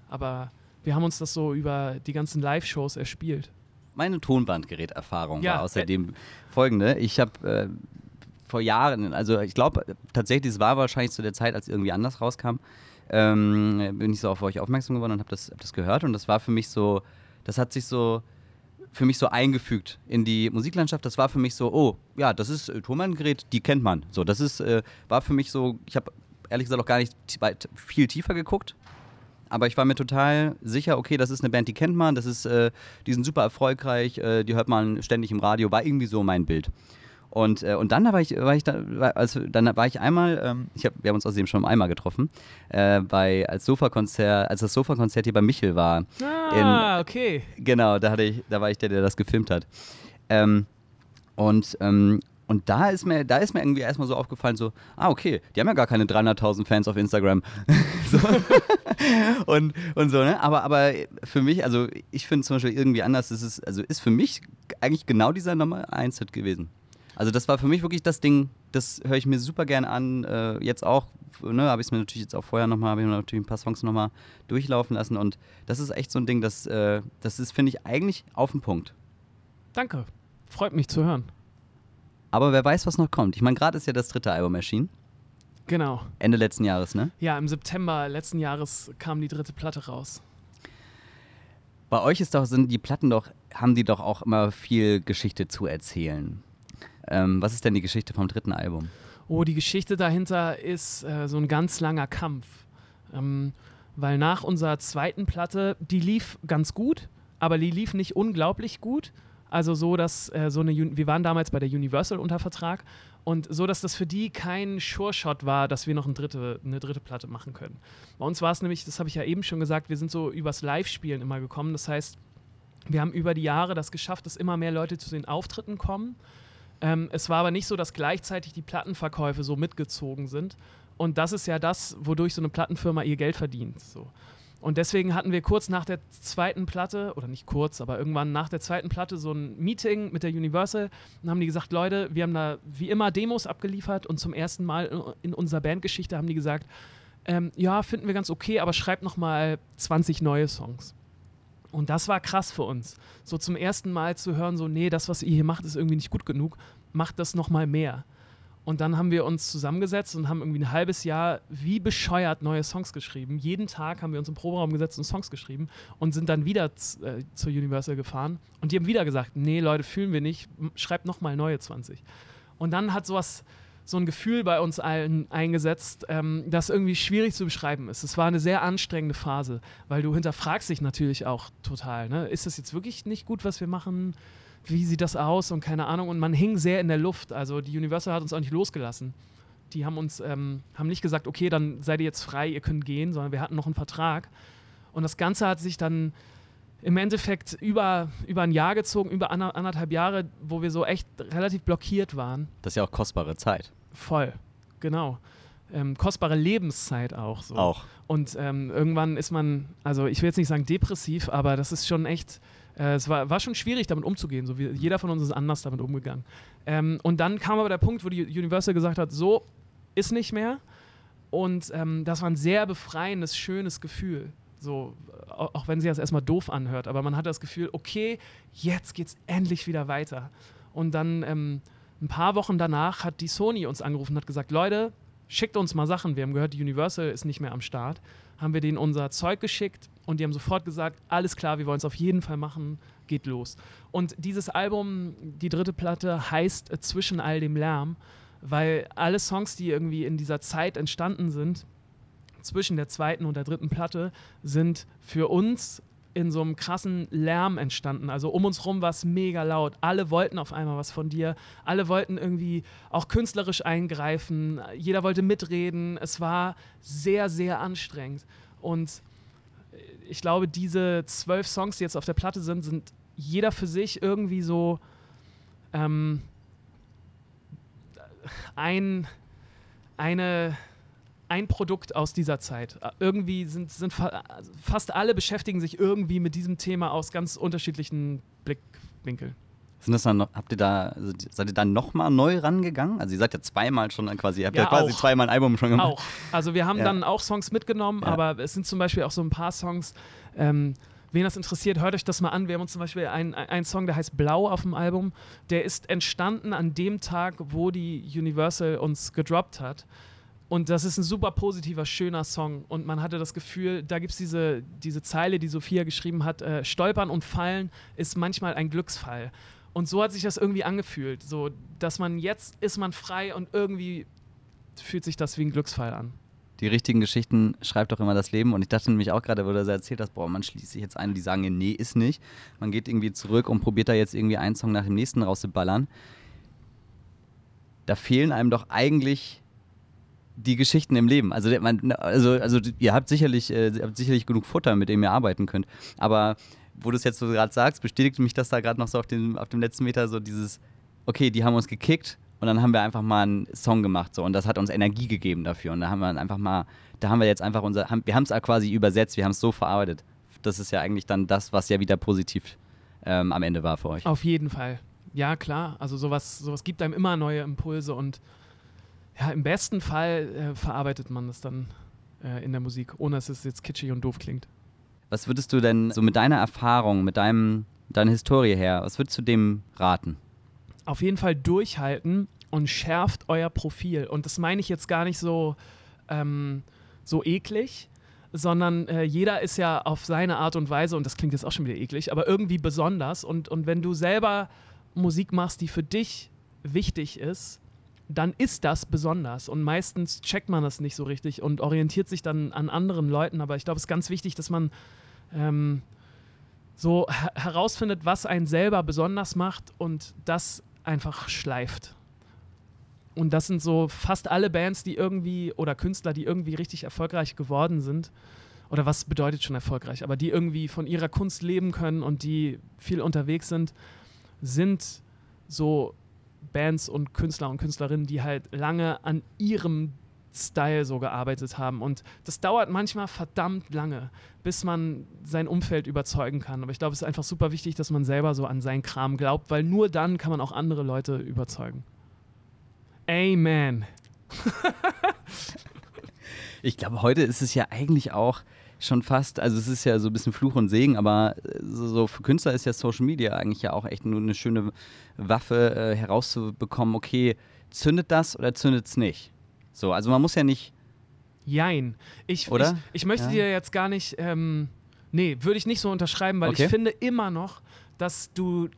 Aber wir haben uns das so über die ganzen Live-Shows erspielt. Meine Tonbandgeräterfahrung ja, war außerdem äh, folgende. Ich habe äh, vor Jahren, also ich glaube tatsächlich, es war wahrscheinlich zu der Zeit, als irgendwie anders rauskam, ähm, bin ich so auf euch aufmerksam geworden und habe das, hab das gehört und das war für mich so, das hat sich so für mich so eingefügt in die Musiklandschaft. Das war für mich so, oh, ja, das ist äh, Tonbandgerät, die kennt man. So, das ist, äh, war für mich so, ich habe ehrlich gesagt auch gar nicht viel tiefer geguckt, aber ich war mir total sicher, okay, das ist eine Band, die kennt man, das ist, äh, die sind super erfolgreich, äh, die hört man ständig im Radio, war irgendwie so mein Bild. Und, äh, und dann war ich, war ich da, also dann war ich einmal, ähm, ich hab, wir haben uns außerdem schon einmal getroffen, äh, bei, als Sofakonzert, als das Sofakonzert hier bei Michel war. Ah, in, okay. Genau, da hatte ich, da war ich der, der das gefilmt hat. Ähm, und, ähm, und da ist mir, da ist mir irgendwie erstmal so aufgefallen, so, ah, okay, die haben ja gar keine 300.000 Fans auf Instagram. und, und so, ne? Aber, aber für mich, also ich finde zum Beispiel irgendwie anders, ist es, also ist für mich eigentlich genau dieser Nummer 1-Hit gewesen. Also das war für mich wirklich das Ding, das höre ich mir super gerne an. Äh, jetzt auch, ne, habe ich es mir natürlich jetzt auch vorher nochmal, habe ich mir natürlich ein paar Songs nochmal durchlaufen lassen. Und das ist echt so ein Ding, das, äh, das ist, finde ich, eigentlich auf den Punkt. Danke. Freut mich zu hören. Aber wer weiß, was noch kommt. Ich meine, gerade ist ja das dritte Album erschienen. Genau. Ende letzten Jahres, ne? Ja, im September letzten Jahres kam die dritte Platte raus. Bei euch ist doch, sind die Platten doch, haben die doch auch immer viel Geschichte zu erzählen. Ähm, was ist denn die Geschichte vom dritten Album? Oh, die Geschichte dahinter ist äh, so ein ganz langer Kampf. Ähm, weil nach unserer zweiten Platte, die lief ganz gut, aber die lief nicht unglaublich gut, Also so, dass äh, so eine, wir waren damals bei der Universal unter Vertrag und so, dass das für die kein Sure-Shot war, dass wir noch eine dritte, eine dritte Platte machen können. Bei uns war es nämlich, das habe ich ja eben schon gesagt, wir sind so übers Live-Spielen immer gekommen. Das heißt, wir haben über die Jahre das geschafft, dass immer mehr Leute zu den Auftritten kommen. Ähm, es war aber nicht so, dass gleichzeitig die Plattenverkäufe so mitgezogen sind. Und das ist ja das, wodurch so eine Plattenfirma ihr Geld verdient. So. Und deswegen hatten wir kurz nach der zweiten Platte, oder nicht kurz, aber irgendwann nach der zweiten Platte so ein Meeting mit der Universal und haben die gesagt, Leute, wir haben da wie immer Demos abgeliefert und zum ersten Mal in unserer Bandgeschichte haben die gesagt, ähm, ja, finden wir ganz okay, aber schreibt noch mal 20 neue Songs. Und das war krass für uns. So zum ersten Mal zu hören, so, nee, das, was ihr hier macht, ist irgendwie nicht gut genug, macht das noch mal mehr. Und dann haben wir uns zusammengesetzt und haben irgendwie ein halbes Jahr wie bescheuert neue Songs geschrieben. Jeden Tag haben wir uns im Proberaum gesetzt und Songs geschrieben und sind dann wieder äh, zur Universal gefahren. Und die haben wieder gesagt, nee, Leute, fühlen wir nicht, schreibt nochmal neue 20. Und dann hat sowas, so ein Gefühl bei uns allen eingesetzt, ähm, das irgendwie schwierig zu beschreiben ist. Es war eine sehr anstrengende Phase, weil du hinterfragst dich natürlich auch total. Ne? Ist das jetzt wirklich nicht gut, was wir machen? wie sieht das aus und keine Ahnung. Und man hing sehr in der Luft. Also die Universal hat uns auch nicht losgelassen. Die haben uns ähm, haben nicht gesagt, okay, dann seid ihr jetzt frei, ihr könnt gehen, sondern wir hatten noch einen Vertrag. Und das Ganze hat sich dann im Endeffekt über, über ein Jahr gezogen, über anderthalb Jahre, wo wir so echt relativ blockiert waren. Das ist ja auch kostbare Zeit. Voll, genau. Ähm, kostbare Lebenszeit auch so. Auch. Und ähm, irgendwann ist man, also ich will jetzt nicht sagen depressiv, aber das ist schon echt äh, es war, war schon schwierig, damit umzugehen. So wie, jeder von uns ist anders damit umgegangen. Ähm, und dann kam aber der Punkt, wo die Universal gesagt hat, so ist nicht mehr. Und ähm, das war ein sehr befreiendes, schönes Gefühl. So, auch, wenn sie das erstmal doof anhört, aber man hat das Gefühl, okay, jetzt geht's endlich wieder weiter. Und dann ähm, ein paar Wochen danach hat die Sony uns angerufen und hat gesagt, Leute, schickt uns mal Sachen. Wir haben gehört, die Universal ist nicht mehr am Start. Haben wir denen unser Zeug geschickt und die haben sofort gesagt, alles klar, wir wollen es auf jeden Fall machen, geht los. Und dieses Album, die dritte Platte, heißt Zwischen all dem Lärm, weil alle Songs, die irgendwie in dieser Zeit entstanden sind, zwischen der zweiten und der dritten Platte, sind für uns in so einem krassen Lärm entstanden. Also um uns rum war es mega laut. Alle wollten auf einmal was von dir. Alle wollten irgendwie auch künstlerisch eingreifen. Jeder wollte mitreden. Es war sehr, sehr anstrengend. Und ich glaube, diese zwölf Songs, die jetzt auf der Platte sind, sind jeder für sich irgendwie so ähm, ein, eine, ein Produkt aus dieser Zeit. Irgendwie sind, sind fa fast alle beschäftigen sich irgendwie mit diesem Thema aus ganz unterschiedlichen Blickwinkeln. Sind das dann noch, habt ihr da, also seid ihr dann nochmal neu rangegangen? Also ihr seid ja zweimal schon quasi, ihr habt ja, ja quasi auch. zweimal ein Album schon gemacht. Auch. Also wir haben ja. dann auch Songs mitgenommen, ja. aber es sind zum Beispiel auch so ein paar Songs, ähm, wen das interessiert, hört euch das mal an. Wir haben uns zum Beispiel einen Song, der heißt Blau auf dem Album. Der ist entstanden an dem Tag, wo die Universal uns gedroppt hat. Und das ist ein super positiver, schöner Song. Und man hatte das Gefühl, da gibt es diese, diese Zeile, die Sophia geschrieben hat: äh, Stolpern und Fallen ist manchmal ein Glücksfall. Und so hat sich das irgendwie angefühlt, so dass man jetzt ist man frei und irgendwie fühlt sich das wie ein Glücksfall an. Die richtigen Geschichten schreibt doch immer das Leben. Und ich dachte nämlich auch gerade, wo du das erzählt hast, boah, man schließt sich jetzt ein die sagen, nee, ist nicht. Man geht irgendwie zurück und probiert da jetzt irgendwie einen Song nach dem nächsten rauszuballern. Da fehlen einem doch eigentlich die Geschichten im Leben. Also, man, also, also ihr habt sicherlich, äh, habt sicherlich genug Futter, mit dem ihr arbeiten könnt. Aber wo du es jetzt so gerade sagst, bestätigt mich das da gerade noch so auf dem, auf dem letzten Meter so dieses, okay, die haben uns gekickt und dann haben wir einfach mal einen Song gemacht so und das hat uns Energie gegeben dafür und da haben wir einfach mal, da haben wir jetzt einfach unser, haben, wir haben es quasi übersetzt, wir haben es so verarbeitet. Das ist ja eigentlich dann das, was ja wieder positiv ähm, am Ende war für euch. Auf jeden Fall. Ja, klar. Also sowas, sowas gibt einem immer neue Impulse und ja, im besten Fall äh, verarbeitet man das dann äh, in der Musik, ohne dass es jetzt kitschig und doof klingt. Was würdest du denn so mit deiner Erfahrung, mit deinem, deiner Historie her, was würdest du dem raten? Auf jeden Fall durchhalten und schärft euer Profil. Und das meine ich jetzt gar nicht so, ähm, so eklig, sondern äh, jeder ist ja auf seine Art und Weise, und das klingt jetzt auch schon wieder eklig, aber irgendwie besonders. Und, und wenn du selber Musik machst, die für dich wichtig ist, dann ist das besonders. Und meistens checkt man das nicht so richtig und orientiert sich dann an anderen Leuten. Aber ich glaube, es ist ganz wichtig, dass man ähm, so her herausfindet, was einen selber besonders macht und das einfach schleift. Und das sind so fast alle Bands, die irgendwie oder Künstler, die irgendwie richtig erfolgreich geworden sind. Oder was bedeutet schon erfolgreich? Aber die irgendwie von ihrer Kunst leben können und die viel unterwegs sind, sind so Bands und Künstler und Künstlerinnen, die halt lange an ihrem Style so gearbeitet haben. Und das dauert manchmal verdammt lange, bis man sein Umfeld überzeugen kann. Aber ich glaube, es ist einfach super wichtig, dass man selber so an seinen Kram glaubt, weil nur dann kann man auch andere Leute überzeugen. Amen. ich glaube, heute ist es ja eigentlich auch schon fast, also es ist ja so ein bisschen Fluch und Segen, aber äh, so für Künstler ist ja Social Media eigentlich ja auch echt nur eine schöne Waffe äh, herauszubekommen, okay, zündet das oder zündet es nicht? So, also man muss ja nicht. Jein. Ich, Oder? ich, ich möchte Ja. dir jetzt gar nicht. Ähm, nee, würde ich nicht so unterschreiben, weil Okay. ich finde immer noch, dass du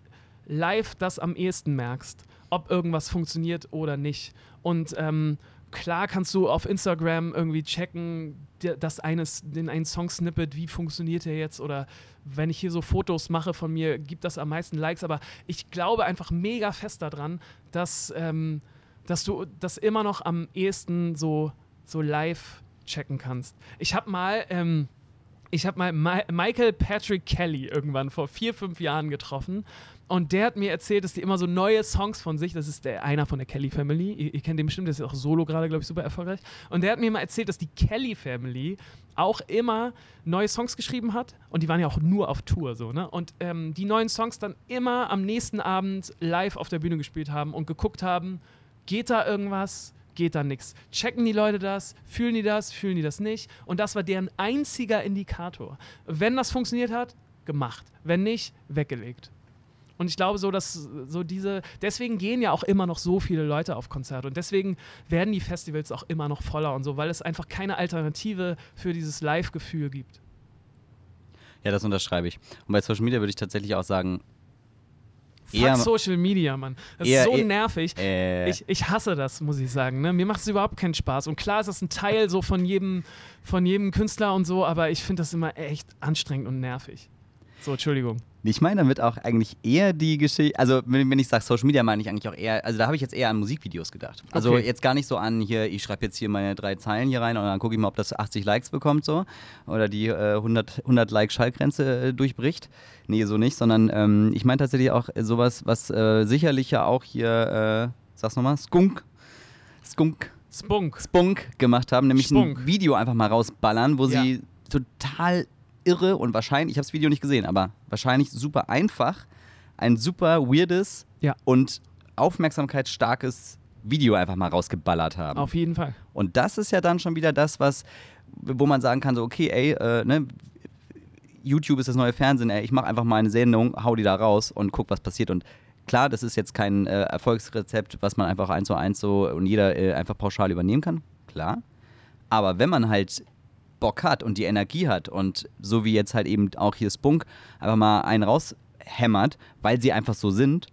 live das am ehesten merkst, ob irgendwas funktioniert oder nicht. Und ähm, klar kannst du auf Instagram irgendwie checken, dir- das eines, den einen Song-Snippet, wie funktioniert der jetzt? Oder wenn ich hier so Fotos mache von mir, gibt das am meisten Likes. Aber ich glaube einfach mega fest daran, dass, ähm, dass du das immer noch am ehesten so, so live checken kannst. Ich habe mal. Ähm, ich habe mal Ma Michael Patrick Kelly irgendwann vor vier, fünf Jahren getroffen. Und der hat mir erzählt, dass die immer so neue Songs von sich, das ist der, einer von der Kelly Family, ihr, ihr kennt den bestimmt, der ist auch solo gerade, glaube ich, super erfolgreich. Und der hat mir mal erzählt, dass die Kelly Family auch immer neue Songs geschrieben hat. Und die waren ja auch nur auf Tour so, ne? Und ähm, die neuen Songs dann immer am nächsten Abend live auf der Bühne gespielt haben und geguckt haben, geht da irgendwas? Geht da nichts. Checken die Leute das? Fühlen die das? Fühlen die das nicht? Und das war deren einziger Indikator. Wenn das funktioniert hat, gemacht. Wenn nicht, weggelegt. Und ich glaube so, dass so diese, deswegen gehen ja auch immer noch so viele Leute auf Konzerte und deswegen werden die Festivals auch immer noch voller und so, weil es einfach keine Alternative für dieses Live-Gefühl gibt. Ja, das unterschreibe ich. Und bei Social Media würde ich tatsächlich auch sagen, Fuck Eher- Social Media, Mann. Das eher- ist so eher- nervig. äh, Ich, ich hasse das, muss ich sagen. Ne? Mir macht es überhaupt keinen Spaß. Und klar ist das ein Teil so von jedem, von jedem Künstler und so, aber ich finde das immer echt anstrengend und nervig. So, Entschuldigung. Ich meine damit auch eigentlich eher die Geschichte, also wenn, wenn ich sage Social Media, meine ich eigentlich auch eher, also da habe ich jetzt eher an Musikvideos gedacht. Also Okay. jetzt gar nicht so an hier, ich schreibe jetzt hier meine drei Zeilen hier rein und dann gucke ich mal, ob das 80 Likes bekommt so oder die äh, 100, 100 Like Schallgrenze äh, durchbricht. Nee, so nicht, sondern ähm, ich meine tatsächlich auch sowas, was äh, sicherlich ja auch hier, äh, sag's nochmal, Skunk, Skunk, Spunk. Spunk gemacht haben, nämlich Spunk. ein Video einfach mal rausballern, wo Ja. sie total irre und wahrscheinlich, ich habe das Video nicht gesehen, aber wahrscheinlich super einfach, ein super weirdes Ja. und aufmerksamkeitsstarkes Video einfach mal rausgeballert haben. Auf jeden Fall. Und das ist ja dann schon wieder das, was, wo man sagen kann, so, okay, ey, äh, ne, YouTube ist das neue Fernsehen, ey, ich mache einfach mal eine Sendung, hau die da raus und guck, was passiert. Und klar, das ist jetzt kein äh, Erfolgsrezept, was man einfach eins zu eins so und jeder äh, einfach pauschal übernehmen kann, klar. Aber wenn man halt Bock hat und die Energie hat und so wie jetzt halt eben auch hier Spunk einfach mal einen raushämmert, weil sie einfach so sind,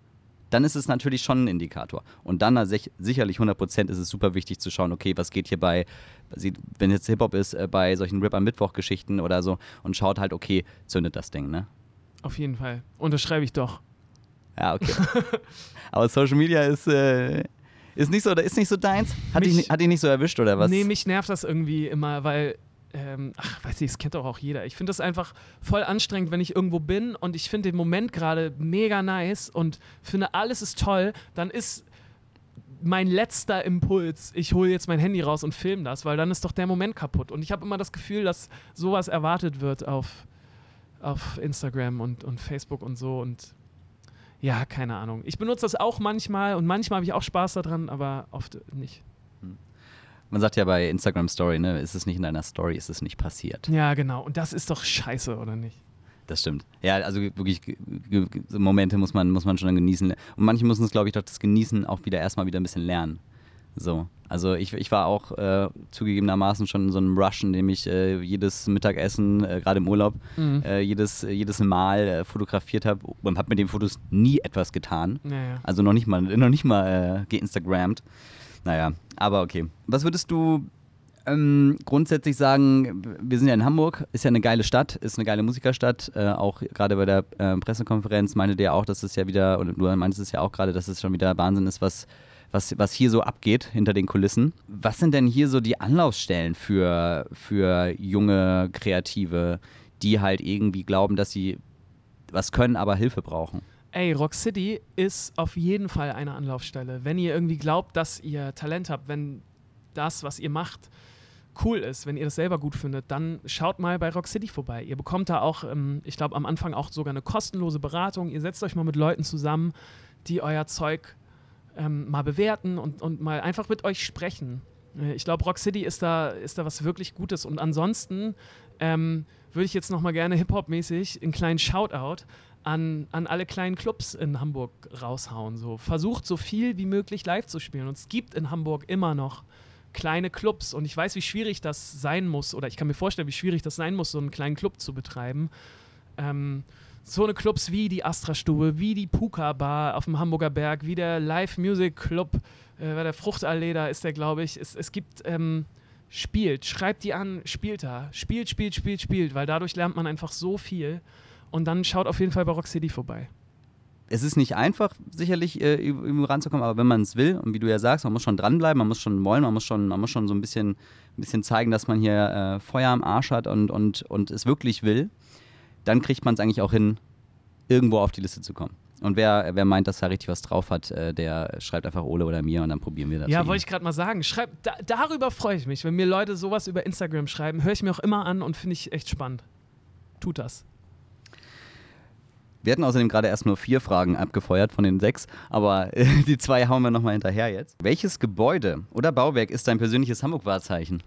dann ist es natürlich schon ein Indikator. Und dann sich- sicherlich 100% ist es super wichtig zu schauen, okay, was geht hier bei, wenn jetzt Hip-Hop ist, äh, bei solchen Rip-am-Mittwoch-Geschichten oder so und schaut halt, okay, zündet das Ding, ne? Auf jeden Fall. Unterschreibe ich doch. Ja, okay. Aber Social Media ist, äh, ist, nicht so, ist nicht so deins? Hat Mich- hat dich nicht so erwischt oder was? Nee, mich nervt das irgendwie immer, weil, ähm, ach, weiß ich, das kennt doch auch jeder. Ich finde das einfach voll anstrengend, wenn ich irgendwo bin und ich finde den Moment gerade mega nice und finde, alles ist toll, dann ist mein letzter Impuls, ich hole jetzt mein Handy raus und film das, weil dann ist doch der Moment kaputt. Und ich habe immer das Gefühl, dass sowas erwartet wird auf, auf Instagram und, und Facebook und so und ja, keine Ahnung. Ich benutze das auch manchmal und manchmal habe ich auch Spaß daran, aber oft nicht. Man sagt ja bei Instagram Story, ne, ist es nicht in deiner Story, ist es nicht passiert. Ja, genau. Und das ist doch scheiße, oder nicht? Das stimmt. Ja, also wirklich so Momente muss man, muss man schon dann genießen. Und manche müssen es, glaube ich, doch das Genießen auch wieder erstmal wieder ein bisschen lernen. So. Also ich, ich war auch äh, zugegebenermaßen schon in so einem Rush, in dem ich äh, jedes Mittagessen, äh, gerade im Urlaub, Mhm. äh, jedes, jedes Mal äh, fotografiert habe und habe mit den Fotos nie etwas getan. Naja. Also noch nicht mal, noch nicht mal äh, geinstagrammt. Naja, aber okay. Was würdest du ähm, grundsätzlich sagen, wir sind ja in Hamburg, ist ja eine geile Stadt, ist eine geile Musikerstadt. Äh, auch gerade bei der äh, Pressekonferenz meinte der auch, dass es ja wieder, und du meintest es ja auch gerade, dass es schon wieder Wahnsinn ist, was, was, was hier so abgeht hinter den Kulissen. Was sind denn hier so die Anlaufstellen für, für junge Kreative, die halt irgendwie glauben, dass sie was können, aber Hilfe brauchen? Ey, Rock City ist auf jeden Fall eine Anlaufstelle. Wenn ihr irgendwie glaubt, dass ihr Talent habt, wenn das, was ihr macht, cool ist, wenn ihr das selber gut findet, dann schaut mal bei Rock City vorbei. Ihr bekommt da auch, ähm, ich glaube, am Anfang auch sogar eine kostenlose Beratung. Ihr setzt euch mal mit Leuten zusammen, die euer Zeug ähm, mal bewerten und, und mal einfach mit euch sprechen. Äh, ich glaube, Rock City ist da, ist da was wirklich Gutes. Und ansonsten ähm, würde ich jetzt noch mal gerne Hip-Hop-mäßig einen kleinen Shoutout an, an alle kleinen Clubs in Hamburg raushauen. So. Versucht so viel wie möglich live zu spielen. Und es gibt in Hamburg immer noch kleine Clubs. Und ich weiß, wie schwierig das sein muss, oder ich kann mir vorstellen, wie schwierig das sein muss, so einen kleinen Club zu betreiben. Ähm, so eine Clubs wie die Astra-Stube, wie die Puka Bar auf dem Hamburger Berg, wie der Live Music Club äh, der Fruchtallee, da ist der, glaube ich. Es, es gibt, ähm, spielt, schreibt die an, spielt da, spielt, spielt, spielt, spielt, weil dadurch lernt man einfach so viel. Und dann schaut auf jeden Fall bei Rock City vorbei es ist nicht einfach, sicherlich äh, irgendwo ranzukommen, aber wenn man es will, und wie du ja sagst, man muss schon dranbleiben, man muss schon wollen, man muss schon, man muss schon so ein bisschen, ein bisschen zeigen, dass man hier äh, Feuer am Arsch hat und, und, und es wirklich will, dann kriegt man es eigentlich auch hin, irgendwo auf die Liste zu kommen. Und wer, wer meint, dass er richtig was drauf hat, äh, der schreibt einfach Ole oder mir und dann probieren wir das. Ja, wollte ich gerade mal sagen. Schreib, da, darüber freue ich mich. Wenn mir Leute sowas über Instagram schreiben, höre ich mir auch immer an und finde ich echt spannend. Tut das. Wir hatten außerdem gerade erst nur vier Fragen abgefeuert von den sechs, aber äh, die zwei hauen wir nochmal hinterher jetzt. Welches Gebäude oder Bauwerk ist dein persönliches Hamburg-Wahrzeichen?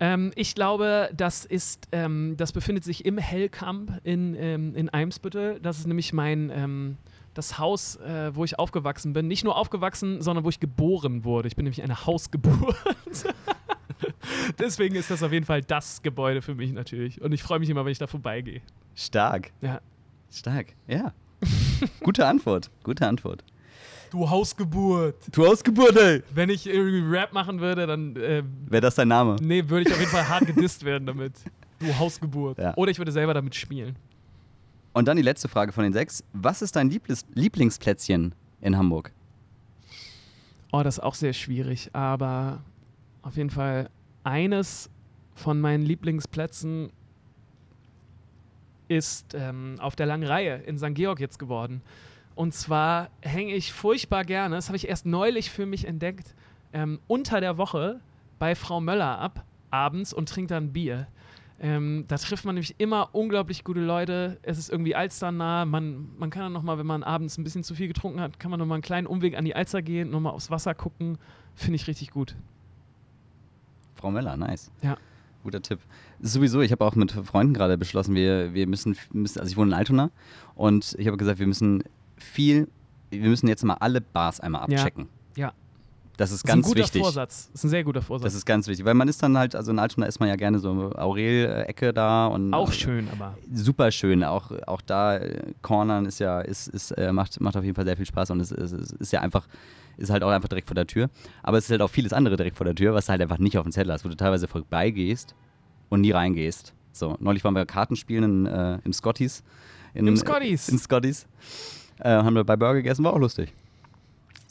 Ähm, ich glaube, das ist, ähm, das befindet sich im Hellkamp in, ähm, in Eimsbüttel. Das ist nämlich mein, ähm, das Haus, äh, wo ich aufgewachsen bin. Nicht nur aufgewachsen, sondern wo ich geboren wurde. Ich bin nämlich eine Hausgeburt. Deswegen ist das auf jeden Fall das Gebäude für mich natürlich. Und ich freue mich immer, wenn ich da vorbeigehe. Stark. Ja. Stark, ja. Gute Antwort, gute Antwort. Du Hausgeburt. Du Hausgeburt, ey. Wenn ich irgendwie Rap machen würde, dann. Äh, Wäre das dein Name? Nee, würde ich auf jeden Fall hart gedisst werden damit. Du Hausgeburt. Ja. Oder ich würde selber damit spielen. Und dann die letzte Frage von den sechs. Was ist dein Lieblings Lieblingsplätzchen in Hamburg? Oh, das ist auch sehr schwierig, aber auf jeden Fall eines von meinen Lieblingsplätzen ist ähm, auf der langen Reihe in St. Georg jetzt geworden. Und zwar hänge ich furchtbar gerne, das habe ich erst neulich für mich entdeckt, ähm, unter der Woche bei Frau Möller ab, abends und trinke dann Bier. Ähm, da trifft man nämlich immer unglaublich gute Leute. Es ist irgendwie alsternah. Man, man kann dann nochmal, wenn man abends ein bisschen zu viel getrunken hat, kann man nochmal einen kleinen Umweg an die Alster gehen, nochmal aufs Wasser gucken. Finde ich richtig gut. Frau Möller, nice. Ja. Guter Tipp. Sowieso, ich habe auch mit Freunden gerade beschlossen, wir, wir müssen, müssen, also ich wohne in Altona und ich habe gesagt, wir müssen viel, wir müssen jetzt mal alle Bars einmal abchecken. Ja. Das ist ganz wichtig. Das ist ein guter Vorsatz. Das ist ein sehr guter Vorsatz. Das ist ganz wichtig, weil man ist dann halt, also in Altona ist man ja gerne so Aurel-Ecke da und auch schön, aber super schön. Auch, auch da äh, Cornern ist ja, ist, ist, äh, macht, macht auf jeden Fall sehr viel Spaß und es ist, ist, ist ja einfach ist halt auch einfach direkt vor der Tür. Aber es ist halt auch vieles andere direkt vor der Tür, was du halt einfach nicht auf dem Zettel hast, wo du teilweise vorbeigehst und nie reingehst. So, neulich waren wir Kartenspielen in, äh, im Scotties. In, Im Scotties. In Scotties. Äh, haben wir bei Burger gegessen, war auch lustig.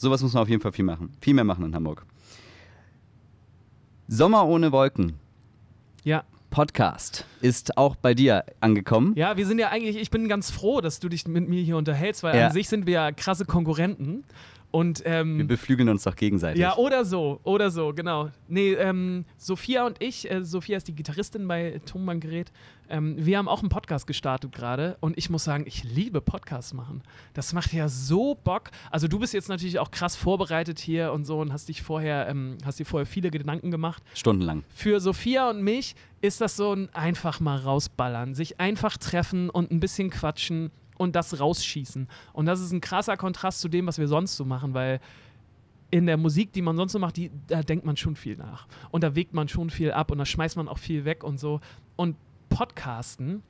Sowas muss man auf jeden Fall viel machen. Viel mehr machen in Hamburg. Sommer ohne Wolken. Ja. Podcast ist auch bei dir angekommen. Ja, wir sind ja eigentlich, ich bin ganz froh, dass du dich mit mir hier unterhältst, weil ja. an sich sind wir ja krasse Konkurrenten. Und, ähm, Wir beflügeln uns doch gegenseitig. Ja, oder so, oder so, genau. Nee, ähm, Sophia und ich, äh, Sophia ist die Gitarristin bei Tonbandgerät, ähm, wir haben auch einen Podcast gestartet gerade und ich muss sagen, ich liebe Podcasts machen. Das macht ja so Bock. Also du bist jetzt natürlich auch krass vorbereitet hier und so und hast dich vorher, ähm, hast dir vorher viele Gedanken gemacht. Stundenlang. Für Sophia und mich ist das so ein einfach mal rausballern, sich einfach treffen und ein bisschen quatschen und das rausschießen. Und das ist ein krasser Kontrast zu dem, was wir sonst so machen, weil in der Musik, die man sonst so macht, die, da denkt man schon viel nach. Und da wägt man schon viel ab und da schmeißt man auch viel weg und so. Und Podcasten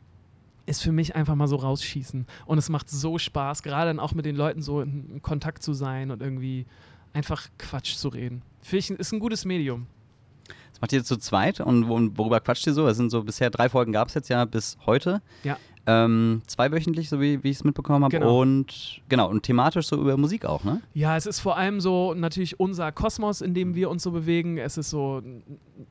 ist für mich einfach mal so rausschießen. Und es macht so Spaß, gerade dann auch mit den Leuten so in Kontakt zu sein und irgendwie einfach Quatsch zu reden. Finde ich, ist ein gutes Medium Macht ihr zu zweit und worüber quatscht ihr so? Es sind so bisher drei Folgen gab es jetzt ja bis heute. Ja. Ähm, zweiwöchentlich, so wie, wie ich es mitbekommen habe. Genau. Und genau, und thematisch so über Musik auch, ne? Ja, es ist vor allem so natürlich unser Kosmos, in dem wir uns so bewegen. Es ist so,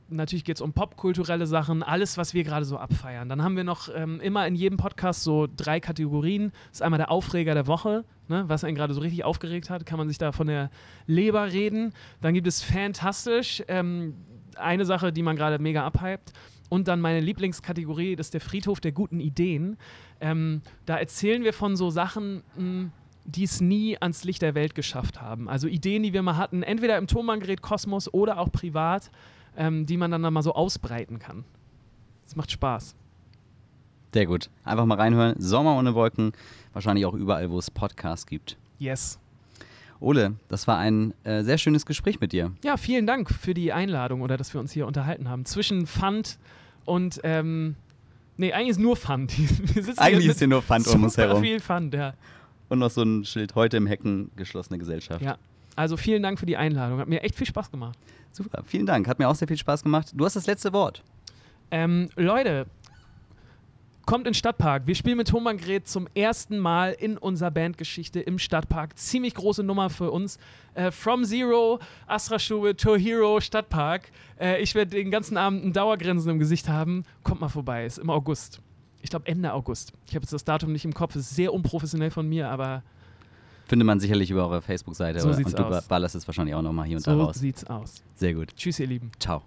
natürlich geht es um popkulturelle Sachen, alles, was wir gerade so abfeiern. Dann haben wir noch ähm, immer in jedem Podcast so drei Kategorien. Das ist einmal der Aufreger der Woche, ne, was einen gerade so richtig aufgeregt hat, kann man sich da von der Leber reden. Dann gibt es Fantastisch, ähm, eine Sache, die man gerade mega abhypt. Und dann meine Lieblingskategorie, das ist der Friedhof der guten Ideen. Ähm, da erzählen wir von so Sachen, mh, die es nie ans Licht der Welt geschafft haben. Also Ideen, die wir mal hatten, entweder im Tonbandgerät Kosmos oder auch privat, ähm, die man dann, dann mal so ausbreiten kann. Das macht Spaß. Sehr gut. Einfach mal reinhören. Sommer ohne Wolken. Wahrscheinlich auch überall, wo es Podcasts gibt. Yes. Ole, das war ein äh, sehr schönes Gespräch mit dir. Ja, vielen Dank für die Einladung oder dass wir uns hier unterhalten haben. Zwischen Fund und, ähm, nee, eigentlich ist nur sitzen Eigentlich hier ist hier nur Pfand um uns herum. viel Fund, ja. Und noch so ein Schild, heute im Hecken, geschlossene Gesellschaft. Ja. Also vielen Dank für die Einladung. Hat mir echt viel Spaß gemacht. Super, vielen Dank. Hat mir auch sehr viel Spaß gemacht. Du hast das letzte Wort. Ähm, Leute, kommt in Stadtpark. Wir spielen mit Tonbandgerät zum ersten Mal in unserer Bandgeschichte im Stadtpark. Ziemlich große Nummer für uns. Äh, From Zero, Astra Stube, to Hero, Stadtpark. Äh, ich werde den ganzen Abend ein Dauergrinsen im Gesicht haben. Kommt mal vorbei, ist im August. Ich glaube Ende August. Ich habe jetzt das Datum nicht im Kopf, ist sehr unprofessionell von mir, aber Findet man sicherlich über eure Facebook-Seite. So und du aus. ballerst es wahrscheinlich auch nochmal hier und da so raus. sieht's aus. Sehr gut. Tschüss, ihr Lieben. Ciao.